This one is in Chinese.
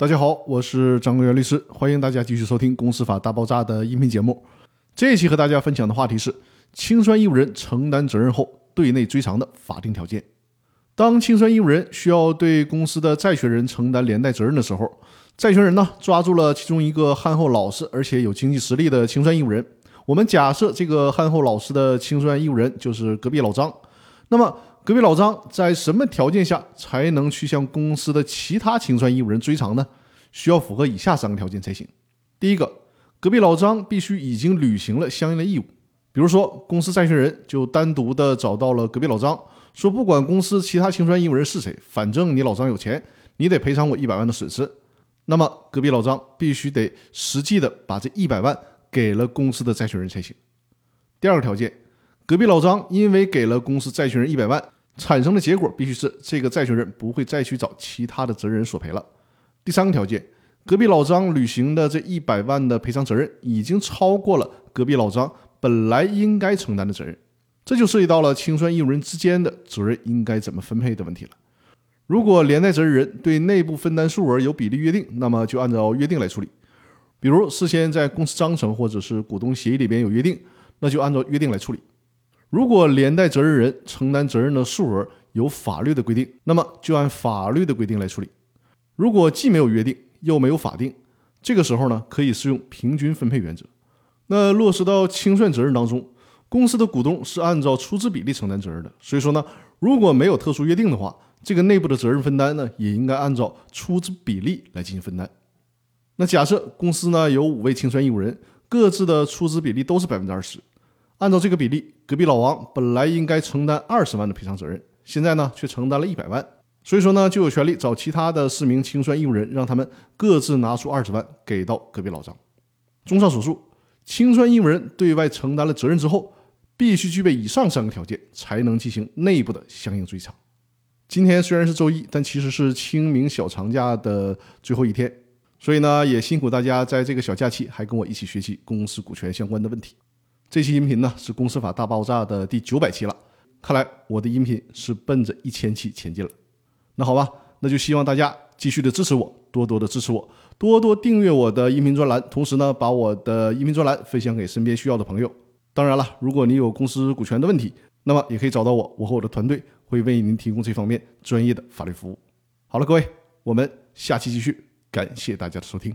大家好，我是张国元律师，欢迎大家继续收听《公司法大爆炸》的音频节目。这一期和大家分享的话题是清算义务人承担责任后对内追偿的法定条件。当清算义务人需要对公司的债权人承担连带责任的时候，债权人呢抓住了其中一个憨厚老实而且有经济实力的清算义务人。我们假设这个憨厚老实的清算义务人就是隔壁老张，那么。隔壁老张在什么条件下才能去向公司的其他清算义务人追偿呢？需要符合以下三个条件才行。第一个，隔壁老张必须已经履行了相应的义务，比如说公司债权人就单独的找到了隔壁老张，说不管公司其他清算义务人是谁，反正你老张有钱，你得赔偿我一百万的损失。那么隔壁老张必须得实际的把这一百万给了公司的债权人才行。第二个条件。隔壁老张因为给了公司债权人一百万，产生的结果必须是这个债权人不会再去找其他的责任人索赔了。第三个条件，隔壁老张履行的这一百万的赔偿责任已经超过了隔壁老张本来应该承担的责任，这就涉及到了清算义务人之间的责任应该怎么分配的问题了。如果连带责任人对内部分担数额有比例约定，那么就按照约定来处理。比如事先在公司章程或者是股东协议里边有约定，那就按照约定来处理。如果连带责任人承担责任的数额有法律的规定，那么就按法律的规定来处理。如果既没有约定又没有法定，这个时候呢，可以适用平均分配原则。那落实到清算责任当中，公司的股东是按照出资比例承担责任的。所以说呢，如果没有特殊约定的话，这个内部的责任分担呢，也应该按照出资比例来进行分担。那假设公司呢有五位清算义务人，各自的出资比例都是百分之二十。按照这个比例，隔壁老王本来应该承担二十万的赔偿责任，现在呢却承担了一百万，所以说呢就有权利找其他的四名清算义务人，让他们各自拿出二十万给到隔壁老张。综上所述，清算义务人对外承担了责任之后，必须具备以上三个条件，才能进行内部的相应追偿。今天虽然是周一，但其实是清明小长假的最后一天，所以呢也辛苦大家在这个小假期还跟我一起学习公司股权相关的问题。这期音频呢是《公司法大爆炸》的第九百期了，看来我的音频是奔着一千期前进了。那好吧，那就希望大家继续的支持我，多多的支持我，多多订阅我的音频专栏，同时呢把我的音频专栏分享给身边需要的朋友。当然了，如果你有公司股权的问题，那么也可以找到我，我和我的团队会为您提供这方面专业的法律服务。好了，各位，我们下期继续，感谢大家的收听。